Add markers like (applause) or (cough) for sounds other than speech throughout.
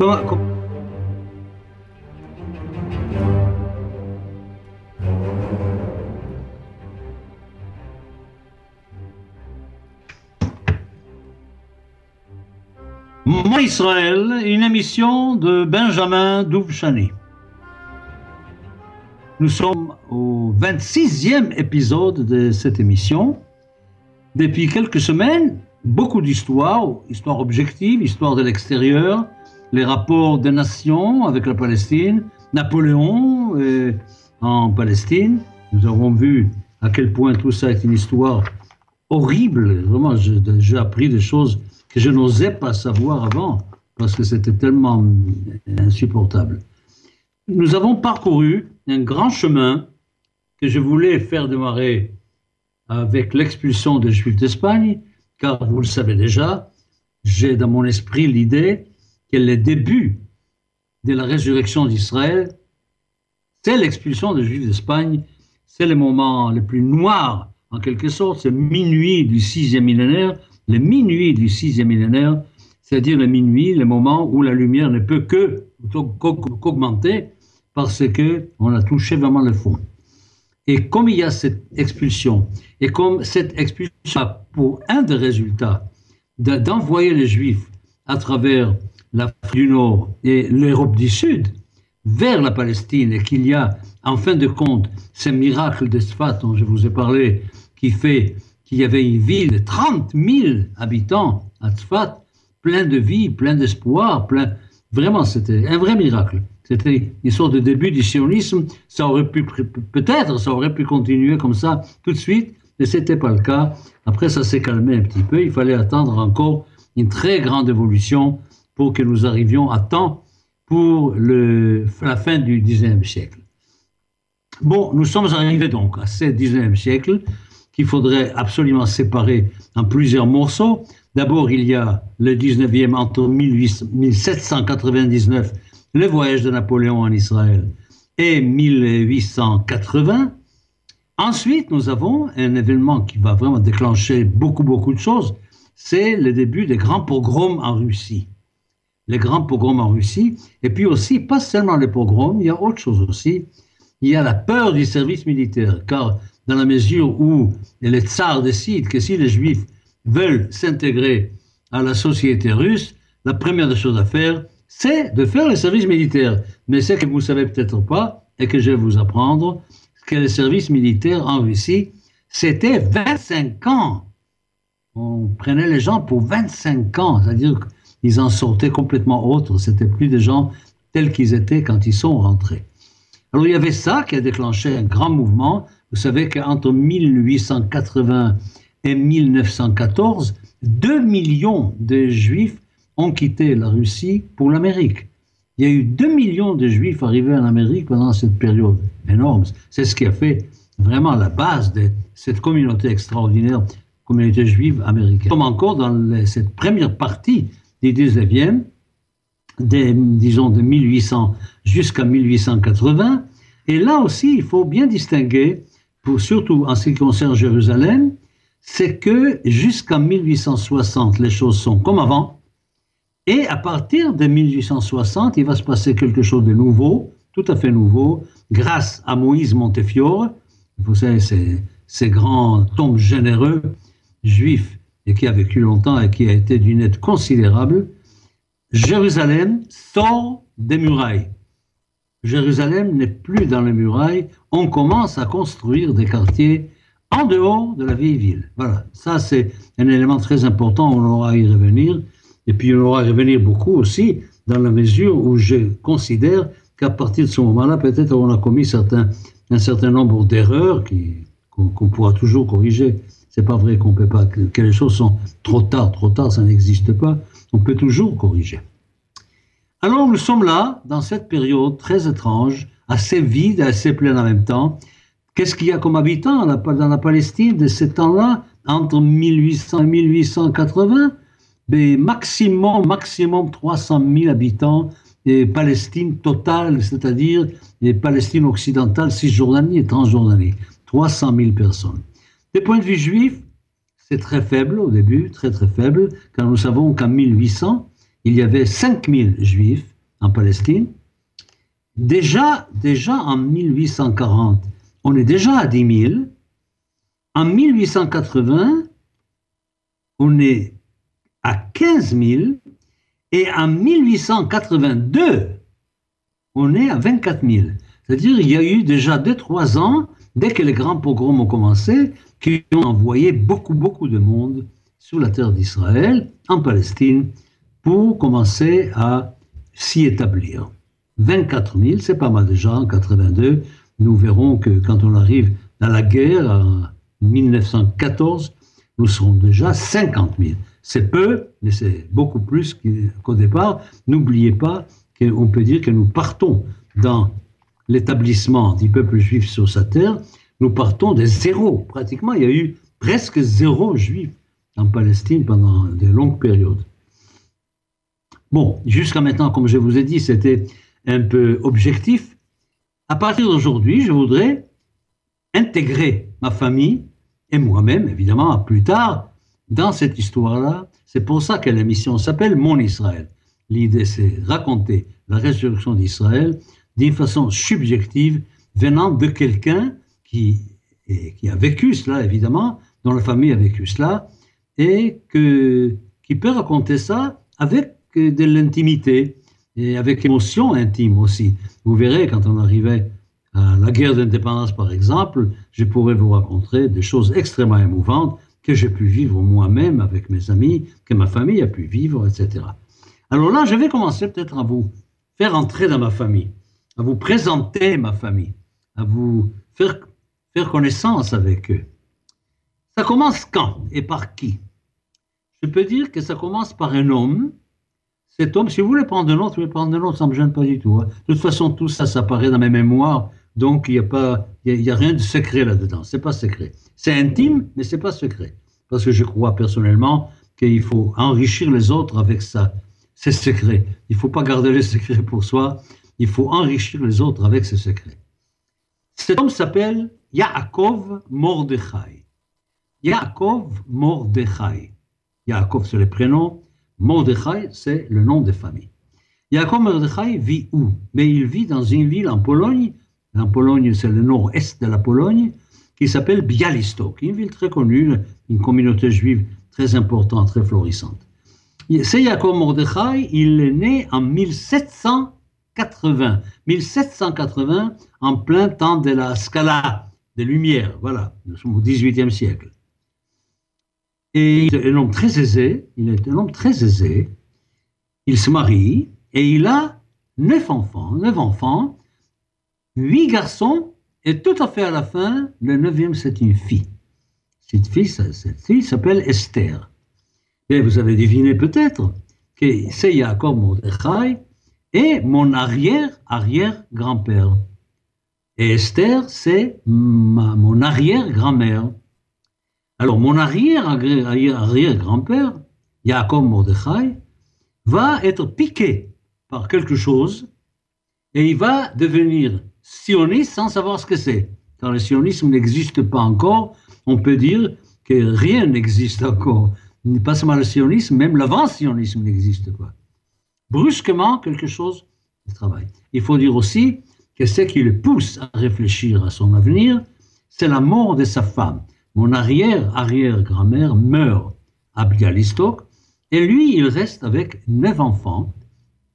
Moi Israël, une émission de Benjamin Douvchani. Nous sommes au 26e épisode de cette émission. Depuis quelques semaines, beaucoup d'histoires, histoires objectives, histoires de l'extérieur, les rapports des nations avec la Palestine, Napoléon euh, en Palestine. Nous avons vu à quel point tout ça est une histoire horrible. Vraiment, j'ai appris des choses que je n'osais pas savoir avant parce que c'était tellement insupportable. Nous avons parcouru un grand chemin que je voulais faire démarrer avec l'expulsion des Juifs d'Espagne, car vous le savez déjà, j'ai dans mon esprit l'idée que le début de la résurrection d'Israël, c'est l'expulsion des Juifs d'Espagne, c'est le moment le plus noir, en quelque sorte, c'est minuit du sixième millénaire, le minuit du sixième millénaire, c'est-à-dire le minuit, le moment où la lumière ne peut que qu'augmenter parce que on a touché vraiment le fond. Et comme il y a cette expulsion, et comme cette expulsion a pour un des résultats d'envoyer les Juifs à travers l'Afrique du Nord et l'Europe du Sud vers la Palestine, et qu'il y a en fin de compte ce miracle de Sfat dont je vous ai parlé, qui fait qu'il y avait une ville de 30 000 habitants à Tzfat, plein de vie, plein d'espoir, plein. Vraiment, c'était un vrai miracle. C'était une sorte de début du sionisme. Ça aurait pu, peut-être, ça aurait pu continuer comme ça tout de suite, mais c'était pas le cas. Après, ça s'est calmé un petit peu. Il fallait attendre encore une très grande évolution pour que nous arrivions à temps pour le, la fin du 19e siècle. Bon, nous sommes arrivés donc à ce 19e siècle qu'il faudrait absolument séparer en plusieurs morceaux. D'abord, il y a le 19e entre 1799, le voyage de Napoléon en Israël, et 1880. Ensuite, nous avons un événement qui va vraiment déclencher beaucoup, beaucoup de choses. C'est le début des grands pogroms en Russie. Les grands pogroms en Russie. Et puis aussi, pas seulement les pogroms, il y a autre chose aussi. Il y a la peur du service militaire, car dans la mesure où les tsars décident que si les juifs veulent s'intégrer à la société russe, la première des choses à faire, c'est de faire le service militaire. Mais ce que vous ne savez peut-être pas, et que je vais vous apprendre, que le service militaire en Russie, c'était 25 ans. On prenait les gens pour 25 ans, c'est-à-dire qu'ils en sortaient complètement autres. C'était plus des gens tels qu'ils étaient quand ils sont rentrés. Alors il y avait ça qui a déclenché un grand mouvement vous savez qu'entre 1880 et 1914, 2 millions de juifs ont quitté la Russie pour l'Amérique. Il y a eu 2 millions de juifs arrivés en Amérique pendant cette période énorme. C'est ce qui a fait vraiment la base de cette communauté extraordinaire, communauté juive américaine. Comme encore dans cette première partie du 19e, disons de 1800 jusqu'à 1880. Et là aussi, il faut bien distinguer surtout en ce qui concerne Jérusalem, c'est que jusqu'en 1860, les choses sont comme avant. Et à partir de 1860, il va se passer quelque chose de nouveau, tout à fait nouveau, grâce à Moïse Montefiore. Vous savez, ces, ces grands tombes généreux juifs et qui a vécu longtemps et qui a été d'une aide considérable. Jérusalem sort des murailles. Jérusalem n'est plus dans les murailles, on commence à construire des quartiers en dehors de la vieille ville. Voilà, ça c'est un élément très important, on aura à y revenir, et puis on aura à y revenir beaucoup aussi dans la mesure où je considère qu'à partir de ce moment-là, peut-être on a commis un certain nombre d'erreurs qu'on pourra toujours corriger. C'est pas vrai qu'on peut pas, que les choses sont trop tard, trop tard, ça n'existe pas. On peut toujours corriger. Alors nous sommes là, dans cette période très étrange, assez vide, assez pleine en même temps. Qu'est-ce qu'il y a comme habitants dans la Palestine de ce temps-là, entre 1800 et 1880 ben, Maximum, maximum 300 000 habitants, et Palestine totale, c'est-à-dire les Palestine occidentale, Cisjordanie et Transjordanie. 300 000 personnes. Des points de vue juifs, c'est très faible au début, très très faible, car nous savons qu'en 1800, il y avait 5 000 juifs en Palestine. Déjà, déjà en 1840, on est déjà à 10 000. En 1880, on est à 15 000. Et en 1882, on est à 24 000. C'est-à-dire il y a eu déjà 2-3 ans, dès que les grands pogroms ont commencé, qui ont envoyé beaucoup, beaucoup de monde sur la terre d'Israël, en Palestine, pour commencer à s'y établir. 24 000, c'est pas mal déjà en 82. Nous verrons que quand on arrive dans la guerre en 1914, nous serons déjà 50 000. C'est peu, mais c'est beaucoup plus qu'au départ. N'oubliez pas qu'on peut dire que nous partons dans l'établissement du peuple juif sur sa terre, nous partons de zéro. Pratiquement, il y a eu presque zéro juif en Palestine pendant de longues périodes. Bon, jusqu'à maintenant, comme je vous ai dit, c'était un peu objectif. À partir d'aujourd'hui, je voudrais intégrer ma famille et moi-même, évidemment, plus tard, dans cette histoire-là. C'est pour ça que l'émission s'appelle Mon Israël. L'idée, c'est raconter la résurrection d'Israël d'une façon subjective, venant de quelqu'un qui, a vécu cela, évidemment, dont la famille a vécu cela, et que, qui peut raconter ça avec de l'intimité et avec émotion intime aussi. Vous verrez, quand on arrivait à la guerre d'indépendance, par exemple, je pourrais vous raconter des choses extrêmement émouvantes que j'ai pu vivre moi-même avec mes amis, que ma famille a pu vivre, etc. Alors là, je vais commencer peut-être à vous faire entrer dans ma famille, à vous présenter ma famille, à vous faire, connaissance avec eux. Ça commence quand et par qui? Je peux dire que ça commence par un homme cet homme, si vous voulez prendre un autre, vous voulez prendre un autre, ça ne me gêne pas du tout. Hein. De toute façon, tout ça, ça apparaît dans mes mémoires, donc il n'y a, a rien de secret là-dedans. C'est pas secret. C'est intime, mais c'est pas secret. Parce que je crois personnellement qu'il faut enrichir les autres avec ça. C'est secret. Il ne faut pas garder les secrets pour soi. Il faut enrichir les autres avec ces secrets. Cet homme s'appelle Yaakov Mordechai. Yaakov Mordechai. Yaakov, c'est le prénom. Mordechai, c'est le nom de famille. Yaakov Mordechai vit où? Mais il vit dans une ville en Pologne, en Pologne c'est le nord-est de la Pologne, qui s'appelle Bialystok, une ville très connue, une communauté juive très importante, très florissante. C'est Yaakov Mordechai, il est né en 1780. 1780, en plein temps de la Scala, des Lumières, voilà, nous sommes au XVIIIe siècle. Et il est un homme très aisé, il est un homme très aisé. Il se marie et il a neuf enfants, neuf enfants, huit garçons, et tout à fait à la fin, le neuvième, c'est une fille. Cette fille, cette fille s'appelle Esther. Et vous avez deviné peut-être que c'est Yaakov Mordechai et mon arrière-arrière-grand-père. Et Esther, c'est mon arrière-grand-mère. Alors, mon arrière-arrière-grand-père, Yaakov Mordechai, va être piqué par quelque chose et il va devenir sioniste sans savoir ce que c'est. Car le sionisme n'existe pas encore, on peut dire que rien n'existe encore. Pas seulement le sionisme, même l'avant-sionisme n'existe pas. Brusquement, quelque chose travaille. Il faut dire aussi que ce qui le pousse à réfléchir à son avenir, c'est la mort de sa femme. Mon arrière-arrière-grand-mère meurt à Bialystok et lui, il reste avec neuf enfants,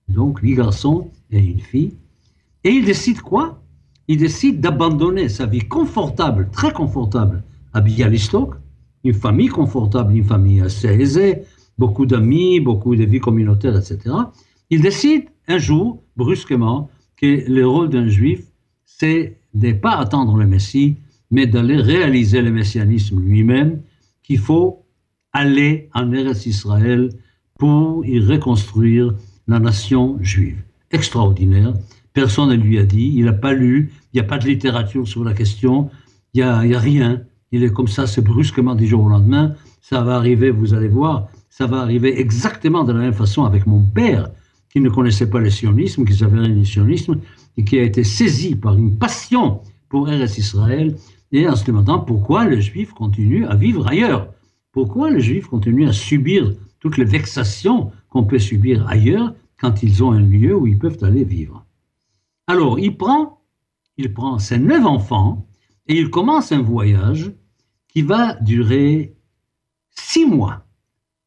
donc huit garçons et une fille. Et il décide quoi? Il décide d'abandonner sa vie confortable, très confortable à Bialystok, une famille confortable, une famille assez aisée, beaucoup d'amis, beaucoup de vie communautaire, etc. Il décide un jour, brusquement, que le rôle d'un juif, c'est de ne pas attendre le Messie, mais d'aller réaliser le messianisme lui-même, qu'il faut aller en Eretz Israël pour y reconstruire la nation juive. Extraordinaire. Personne ne lui a dit, il n'a pas lu, il n'y a pas de littérature sur la question, il n'y a, a, rien. Il est comme ça, c'est brusquement du jour au lendemain. Ça va arriver, vous allez voir, ça va arriver exactement de la même façon avec mon père, qui ne connaissait pas le sionisme, qui savait rien du sionisme, et qui a été saisi par une passion pour Eretz Israël, et en se demandant pourquoi les Juifs continuent à vivre ailleurs? Pourquoi les Juifs continuent à subir toutes les vexations qu'on peut subir ailleurs quand ils ont un lieu où ils peuvent aller vivre? Alors, il prend, il prend ses neuf enfants et il commence un voyage qui va durer six mois.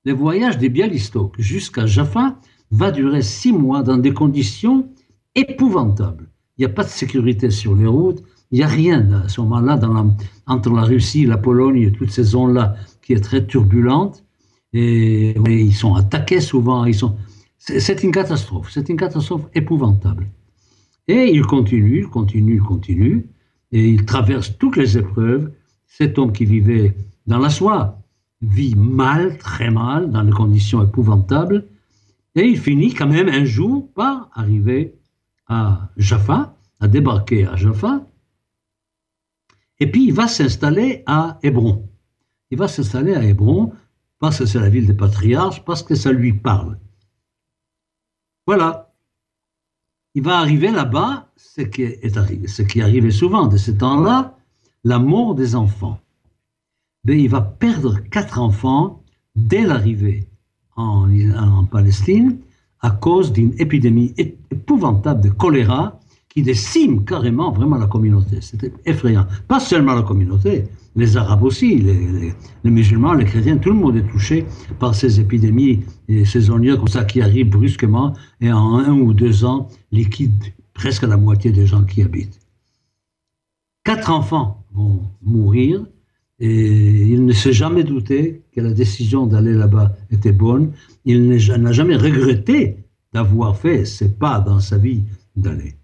Le voyage des Bialystok jusqu'à Jaffa va durer six mois dans des conditions épouvantables. Il n'y a pas de sécurité sur les routes, il n'y a rien à ce moment-là entre la Russie, la Pologne et toutes ces zones-là qui est très turbulente. Et, ils sont attaqués souvent. Ils sont, c'est une catastrophe. C'est une catastrophe épouvantable. Et il continue, il continue, il continue. Et il traverse toutes les épreuves. Cet homme qui vivait dans la soie vit mal, très mal, dans des conditions épouvantables. Et il finit quand même un jour par arriver à Jaffa, à débarquer à Jaffa. Et puis il va s'installer à Hébron. Il va s'installer à Hébron parce que c'est la ville des patriarches, parce que ça lui parle. Voilà. Il va arriver là-bas, ce qui est arrivé, ce qui arrivait souvent de ce temps-là, la mort des enfants. Mais il va perdre quatre enfants dès l'arrivée en, Palestine à cause d'une épidémie épouvantable de choléra qui décime carrément vraiment la communauté. C'était effrayant. Pas seulement la communauté, les Arabes aussi, les, musulmans, les chrétiens, tout le monde est touché par ces épidémies saisonnières comme ça qui arrivent brusquement et en un ou deux ans liquident presque la moitié des gens qui habitent. Quatre enfants vont mourir et il ne s'est jamais douté que la décision d'aller là-bas était bonne. Il n'a jamais regretté d'avoir fait ses pas dans sa vie d'aller.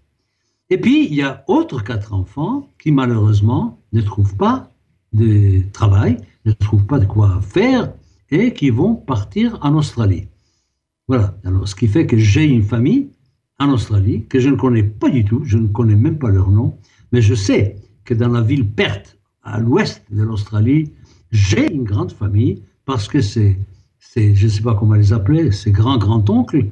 Et puis, il y a autres quatre enfants qui, malheureusement, ne trouvent pas de travail, ne trouvent pas de quoi faire et qui vont partir en Australie. Voilà. Alors, ce qui fait que j'ai une famille en Australie que je ne connais pas du tout, je ne connais même pas leur nom, mais je sais que dans la ville Perth, à l'ouest de l'Australie, j'ai une grande famille parce que c'est, je ne sais pas comment les appeler, ces grands-grands-oncles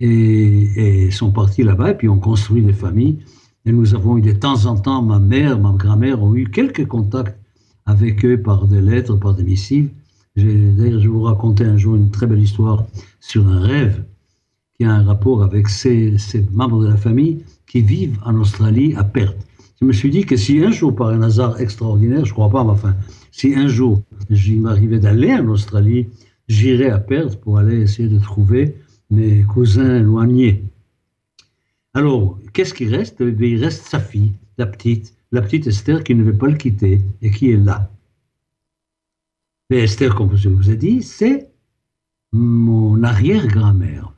et, sont partis là-bas et puis ont construit des familles. Et nous avons eu de temps en temps, ma mère, ma grand-mère ont eu quelques contacts avec eux par des lettres, par des missives. D'ailleurs, je vous raconter un jour une très belle histoire sur un rêve qui a un rapport avec ces, ces membres de la famille qui vivent en Australie à Perth. Je me suis dit que si un jour, par un hasard extraordinaire, je ne crois pas, mais enfin, si un jour, il m'arrivait d'aller en Australie, j'irais à Perth pour aller essayer de trouver mes cousins éloignés. Alors, qu'est-ce qui reste? Eh Il reste sa fille, la petite, la petite Esther qui ne veut pas le quitter et qui est là. Mais Esther, comme je vous ai dit, c'est mon arrière-grand-mère.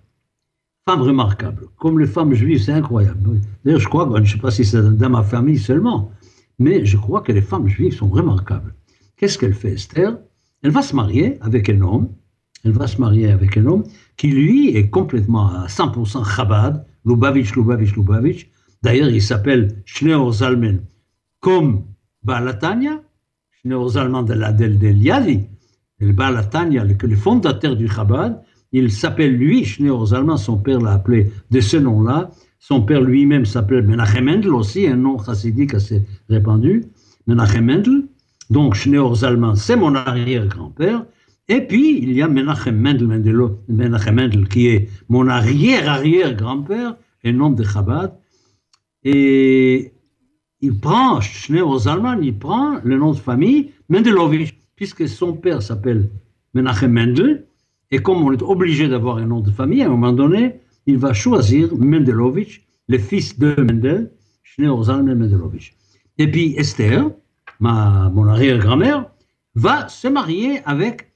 Femme remarquable. Comme les femmes juives, c'est incroyable. D'ailleurs, je crois, je ne sais pas si c'est dans ma famille seulement, mais je crois que les femmes juives sont remarquables. Qu'est-ce qu'elle fait, Esther? Elle va se marier avec un homme elle va se marier avec un homme qui, lui, est complètement à 100% Chabad, Lubavitch, Lubavitch, Lubavitch. D'ailleurs, il s'appelle Schneor Zalmen, comme Balatania, Schneor Zalman de la del, del Yadi, le Balatania, le, le fondateur du Chabad, il s'appelle lui, Schneor Zalman, son père l'a appelé de ce nom-là. Son père lui-même s'appelle Menachem Mendel aussi, un nom chassidique assez répandu, Menachem Mendel. Donc Schneor Zalman, c'est mon arrière-grand-père. Et puis, il y a Menachem Mendel, Mendel qui est mon arrière-arrière-grand-père, un nom de Chabad. Et il prend, Schneur Zalman, il prend le nom de famille Mendelovich, puisque son père s'appelle Menachem Mendel. Et comme on est obligé d'avoir un nom de famille, à un moment donné, il va choisir Mendelovich, le fils de Mendel, Schneur Zalman Mendelovich. Et puis Esther, ma, mon arrière-grand-mère, va se marier avec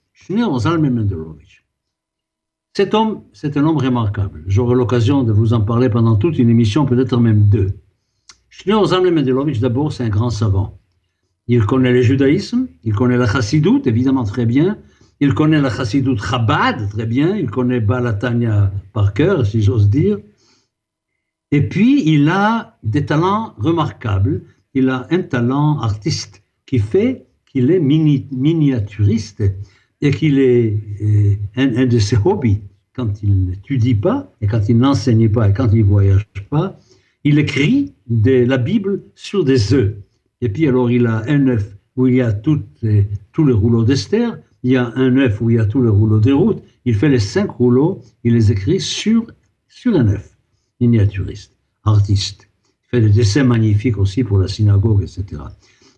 cet homme, c'est un homme remarquable. J'aurai l'occasion de vous en parler pendant toute une émission, peut-être même deux. Shneur Zalman Mendelovitch, d'abord, c'est un grand savant. Il connaît le judaïsme, il connaît la chassidoute, évidemment très bien. Il connaît la chassidoute Chabad, très bien. Il connaît Balatania par cœur, si j'ose dire. Et puis, il a des talents remarquables. Il a un talent artiste qui fait qu'il est miniaturiste et qu'il est euh, un, de ses hobbies, quand il n'étudie pas, et quand il n'enseigne pas, et quand il ne voyage pas, il écrit de la Bible sur des œufs. Et puis alors il a un œuf où il y a toutes les, tous les rouleaux d'Esther, il y a un œuf où il y a tous les rouleaux des routes, il fait les cinq rouleaux, il les écrit sur, sur un œuf, miniaturiste, artiste. Fait des dessins magnifiques aussi pour la synagogue, etc.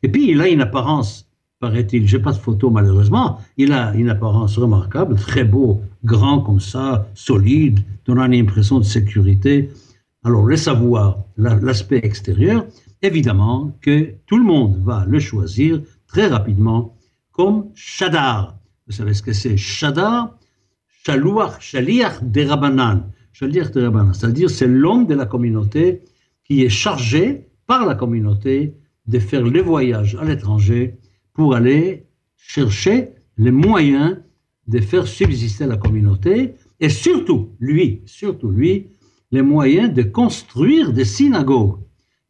Et puis il a une apparence, paraît-il, j'ai pas de photo malheureusement, il a une apparence remarquable, très beau, grand comme ça, solide, donnant une impression de sécurité. Alors, le savoir, l'aspect extérieur, évidemment que tout le monde va le choisir très rapidement comme Shadar. Vous savez ce que c'est Shadar Shaluach, Shaliach de Rabbanan. Shaliach de Rabbanan, c'est-à-dire c'est l'homme de la communauté qui est chargé par la communauté de faire les voyages à l'étranger pour aller chercher les moyens de faire subsister la communauté et surtout, lui, surtout lui, les moyens de construire des synagogues.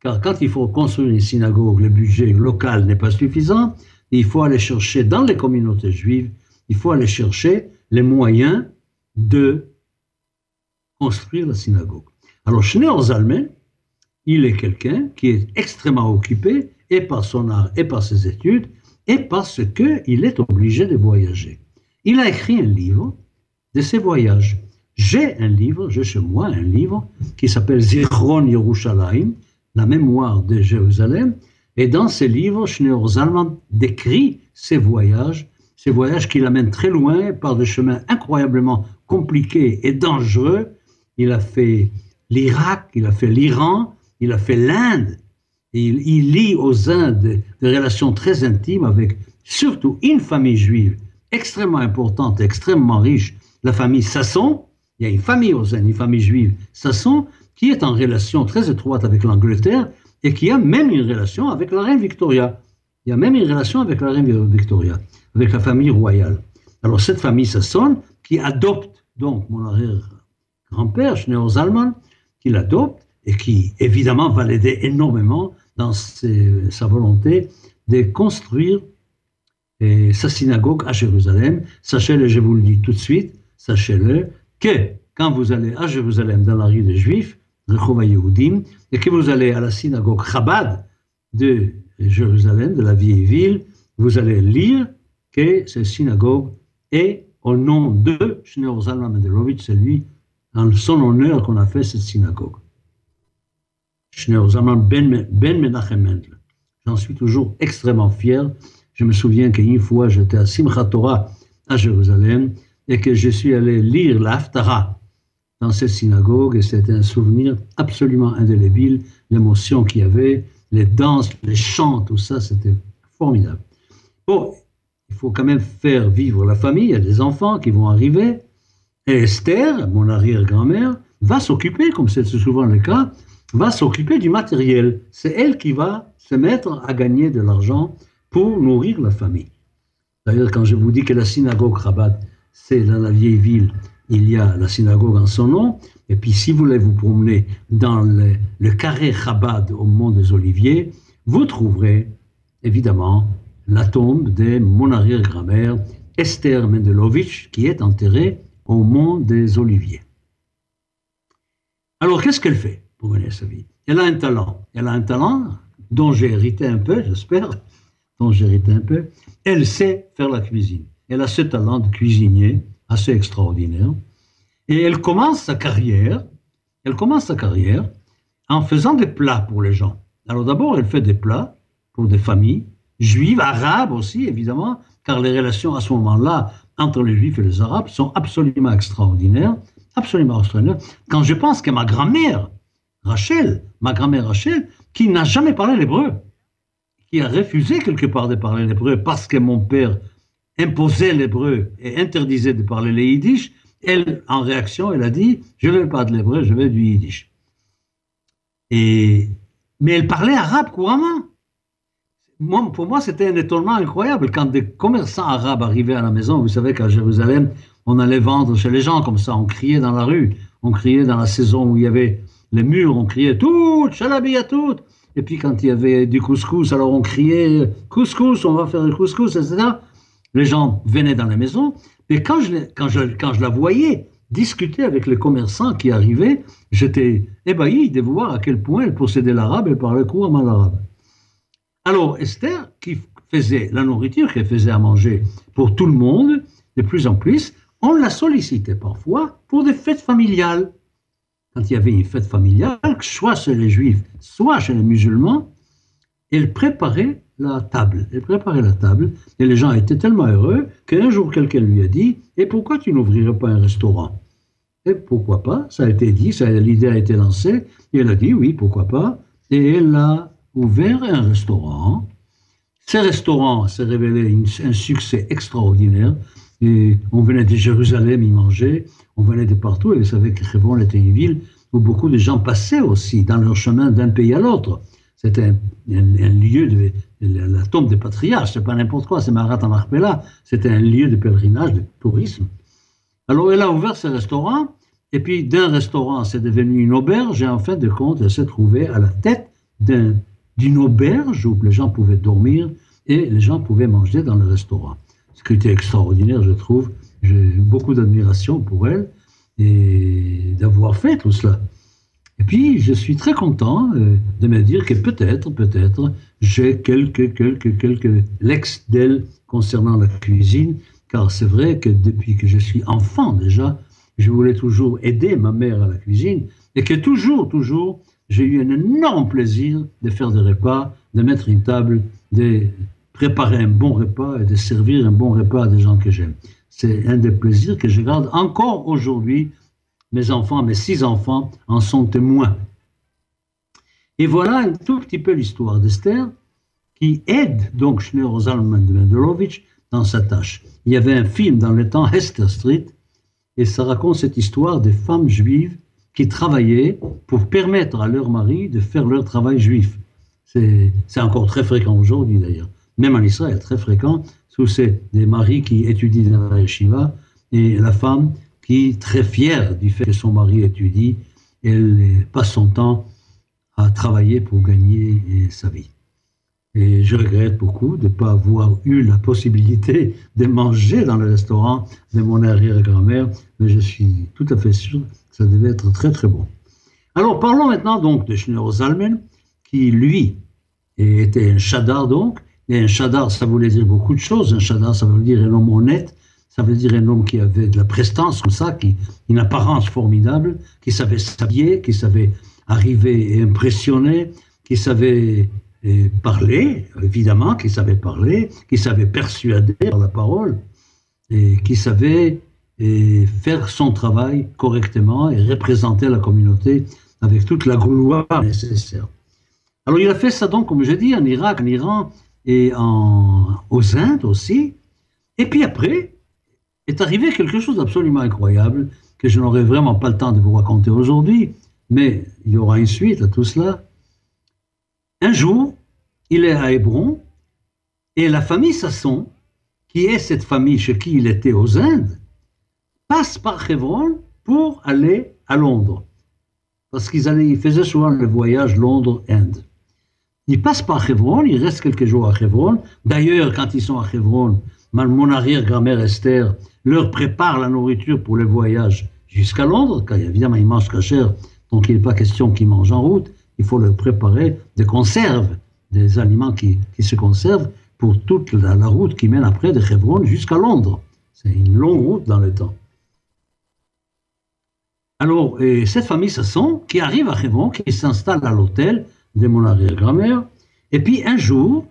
Car quand il faut construire une synagogue, le budget local n'est pas suffisant. Il faut aller chercher dans les communautés juives, il faut aller chercher les moyens de construire la synagogue. Alors, Schneer Zalmen, il est quelqu'un qui est extrêmement occupé, et par son art, et par ses études, et parce qu'il est obligé de voyager. Il a écrit un livre de ses voyages. J'ai un livre, j'ai chez moi un livre qui s'appelle Yerushalayim, la mémoire de Jérusalem. Et dans ce livre, Schneur Zalman décrit ses voyages, ses voyages qui l'amènent très loin par des chemins incroyablement compliqués et dangereux. Il a fait l'Irak, il a fait l'Iran, il a fait l'Inde. Il, il, lie aux Indes des relations très intimes avec surtout une famille juive extrêmement importante, extrêmement riche, la famille Sasson, il y a une famille aux une famille juive, Sasson, qui est en relation très étroite avec l'Angleterre et qui a même une relation avec la reine Victoria. Il y a même une relation avec la reine Victoria, avec la famille royale. Alors cette famille Sasson, qui adopte donc mon arrière-grand-père, Schneur Zalman, qui l'adopte et qui évidemment va l'aider énormément dans sa volonté de construire sa synagogue à Jérusalem. Sachez-le, je vous le dis tout de suite, sachez-le, que quand vous allez à Jérusalem dans la rue des Juifs, et que vous allez à la synagogue Chabad de Jérusalem, de la vieille ville, vous allez lire que cette synagogue est au nom de Shneur Zalman Mendelovitch, c'est lui, en son honneur qu'on a fait cette synagogue. Ben, ben. J'en suis toujours extrêmement fier. Je me souviens qu'une fois, j'étais à Simchat Torah à Jérusalem et que je suis allé lire l'Aftara dans cette synagogue et c'était un souvenir absolument indélébile, l'émotion qu'il y avait, les danses, les chants, tout ça, c'était formidable. Bon, il faut quand même faire vivre la famille, il y a des enfants qui vont arriver, et Esther, mon arrière-grand-mère, va s'occuper, comme c'est souvent le cas, va s'occuper du matériel. C'est elle qui va se mettre à gagner de l'argent pour nourrir la famille. D'ailleurs, quand je vous dis que la synagogue Rabat, c'est dans la vieille ville, il y a la synagogue en son nom, et puis si vous voulez vous promener dans le, carré Chabad au Mont des Oliviers, vous trouverez évidemment la tombe de mon arrière-grand-mère Esther Mendelovitch, qui est enterrée au Mont des Oliviers. Alors, qu'est-ce qu'elle fait? Pour mener sa vie Elle a un talent. Elle a un talent dont j'ai hérité un peu, j'espère, (laughs) dont j'ai hérité un peu. Elle sait faire la cuisine. Elle a ce talent de cuisinier assez extraordinaire. Et elle commence sa carrière, elle commence sa carrière en faisant des plats pour les gens. Alors d'abord, elle fait des plats pour des familles juives, arabes aussi, évidemment, car les relations à ce moment-là entre les juifs et les arabes sont absolument extraordinaires, absolument extraordinaires. Quand je pense que ma grand-mère, Rachel, ma grand-mère Rachel, qui n'a jamais parlé l'hébreu, qui a refusé quelque part de parler l'hébreu parce que mon père imposait l'hébreu et interdisait de parler le yiddish, elle, en réaction, elle a dit Je ne veux pas de l'hébreu, je veux du yiddish. Et, mais elle parlait arabe couramment. Moi, pour moi, c'était un étonnement incroyable quand des commerçants arabes arrivaient à la maison. Vous savez qu'à Jérusalem, on allait vendre chez les gens comme ça, on criait dans la rue, on criait dans la saison où il y avait les murs, on criait tout, chalabi à tout. Et puis quand il y avait du couscous, alors on criait couscous, on va faire du couscous, etc. Les gens venaient dans la maison, mais quand je, quand je, quand je la voyais discuter avec les commerçants qui arrivaient. J'étais ébahi de voir à quel point elle possédait l'arabe et parlait couramment l'arabe. Alors Esther, qui faisait la nourriture, qui faisait à manger pour tout le monde, de plus en plus, on la sollicitait parfois pour des fêtes familiales. Quand il y avait une fête familiale, soit chez les juifs, soit chez les musulmans, elle préparait la table. Elle préparait la table et les gens étaient tellement heureux qu'un jour quelqu'un lui a dit Et pourquoi tu n'ouvrirais pas un restaurant? Et pourquoi pas? Ça a été dit, l'idée a été lancée et elle a dit Oui, pourquoi pas? Et elle a ouvert un restaurant. Ce restaurant s'est révélé un succès extraordinaire. Et on venait de Jérusalem y manger, on venait de partout, et vous savez que Hebron était une ville où beaucoup de gens passaient aussi dans leur chemin d'un pays à l'autre. C'était un, lieu de la, tombe des patriarches, c'est pas n'importe quoi, c'est Marat Marpella, c'était un lieu de pèlerinage, de tourisme. Alors elle a ouvert ce restaurant, et puis d'un restaurant, c'est devenu une auberge, et en fin de compte, elle s'est trouvée à la tête d'une auberge où les gens pouvaient dormir et les gens pouvaient manger dans le restaurant ce qui était extraordinaire, je trouve. J'ai beaucoup d'admiration pour elle et d'avoir fait tout cela. Et puis, je suis très content euh, de me dire que peut-être, peut-être, j'ai quelques, quelques, quelques lex d'elle concernant la cuisine, car c'est vrai que depuis que je suis enfant déjà, je voulais toujours aider ma mère à la cuisine, et que toujours, toujours, j'ai eu un énorme plaisir de faire des repas, de mettre une table, de préparer un bon repas et de servir un bon repas à des gens que j'aime. C'est un des plaisirs que je garde encore aujourd'hui. Mes enfants, mes six enfants en sont témoins. Et voilà un tout petit peu l'histoire d'Esther qui aide donc Schneur Zalman de Mendelovitch dans sa tâche. Il y avait un film dans le temps, Hester Street, et ça raconte cette histoire des femmes juives qui travaillaient pour permettre à leur mari de faire leur travail juif. C'est encore très fréquent aujourd'hui d'ailleurs même en Israël, très fréquent, où c'est des maris qui étudient dans la yeshiva et la femme qui, très fière du fait que son mari étudie, elle passe son temps à travailler pour gagner sa vie. Et je regrette beaucoup de ne pas avoir eu la possibilité (laughs) de manger dans le restaurant de mon arrière-grand-mère, mais je suis tout à fait sûr que ça devait être très très bon. Alors parlons maintenant donc de Schneur Zalmen, qui lui était un chadar donc, et un chadar, ça voulait dire beaucoup de choses. Un chadar, ça veut dire un homme honnête, ça veut dire un homme qui avait de la prestance comme ça, qui, une apparence formidable, qui savait s'habiller, qui savait arriver et impressionner, qui savait parler, évidemment, qui savait parler, qui savait persuader par la parole, et qui savait faire son travail correctement et représenter la communauté avec toute la gloire nécessaire. Alors il a fait ça donc, comme je dis, en Irak, en Iran, et en, aux Indes aussi. Et puis après, est arrivé quelque chose d'absolument incroyable que je n'aurai vraiment pas le temps de vous raconter aujourd'hui, mais il y aura une suite à tout cela. Un jour, il est à Hébron et la famille Sasson, qui est cette famille chez qui il était aux Indes, passe par Hébron pour aller à Londres. Parce qu'ils ils faisaient souvent le voyage Londres-Inde. Ils passent par Hebron, ils restent quelques jours à Hebron. D'ailleurs, quand ils sont à Hebron, mon arrière-grand-mère Esther leur prépare la nourriture pour le voyage jusqu'à Londres, car évidemment ils mangent cher, donc il n'est pas question qu'ils mangent en route. Il faut leur préparer des conserves, des aliments qui, se conservent pour toute la, route qui mène après de Hebron jusqu'à Londres. C'est une longue route dans le temps. Alors, et cette famille Sasson qui arrive à Hebron, qui s'installe à l'hôtel, de mon arrière-grand-mère. Et puis un jour,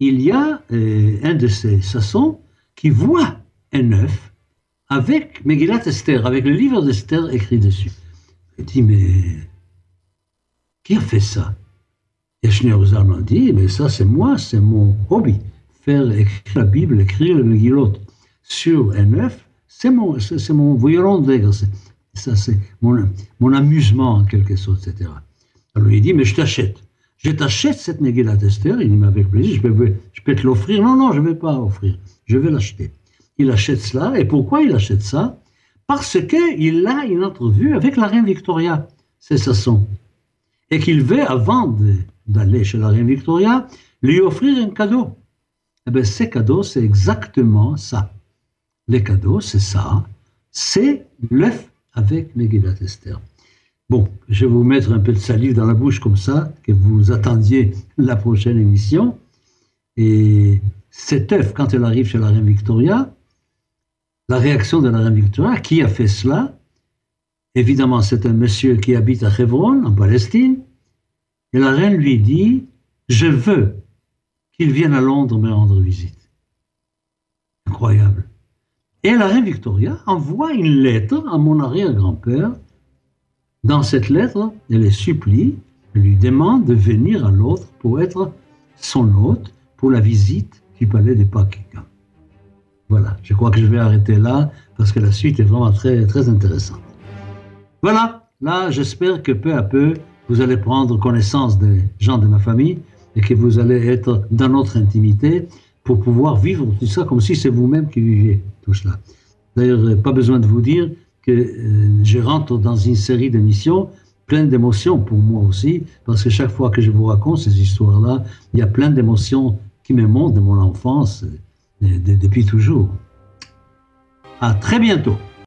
il y a euh, un de ces sassons qui voit un œuf avec Megillat Esther, avec le livre d'Esther écrit dessus. Il dit, mais qui a fait ça? Et Schneerzal m'a dit, mais ça c'est moi, c'est mon hobby. Faire écrire la Bible, écrire le Megillot sur un œuf, c'est mon, c'est mon de Ça c'est mon, mon amusement en quelque sorte, etc. Alors il dit, mais je t'achète. Je t'achète cette Megillat Esther. Il dit, mais avec plaisir, je peux, te l'offrir. Non, non, je ne vais pas offrir. Je vais l'acheter. Il achète cela. Et pourquoi il achète ça? Parce qu'il a une entrevue avec la reine Victoria. C'est son. Et qu'il veut, avant d'aller chez la reine Victoria, lui offrir un cadeau. Eh bien, ces cadeaux, c'est exactement ça. Les cadeaux, c'est ça. C'est l'œuf avec Megillat Esther. Bon, je vais vous mettre un peu de salive dans la bouche comme ça, que vous attendiez la prochaine émission. Et cette œuvre, quand elle arrive chez la reine Victoria, la réaction de la reine Victoria, qui a fait cela? Évidemment, c'est un monsieur qui habite à Hebron, en Palestine. Et la reine lui dit, je veux qu'il vienne à Londres me rendre visite. Incroyable. Et la reine Victoria envoie une lettre à mon arrière-grand-père. Dans cette lettre, elle les supplie, elle lui demande de venir à Londres pour être son hôte pour la visite du palais des Buckingham. Voilà, je crois que je vais arrêter là parce que la suite est vraiment très, très intéressante. Voilà, là, j'espère que peu à peu, vous allez prendre connaissance des gens de ma famille et que vous allez être dans notre intimité pour pouvoir vivre tout ça comme si c'est vous-même qui viviez tout cela. D'ailleurs, pas besoin de vous dire que euh, je rentre dans une série d'émissions pleines d'émotions pour moi aussi, parce que chaque fois que je vous raconte ces histoires-là, il y a plein d'émotions qui me montent de mon enfance euh, depuis toujours. À très bientôt.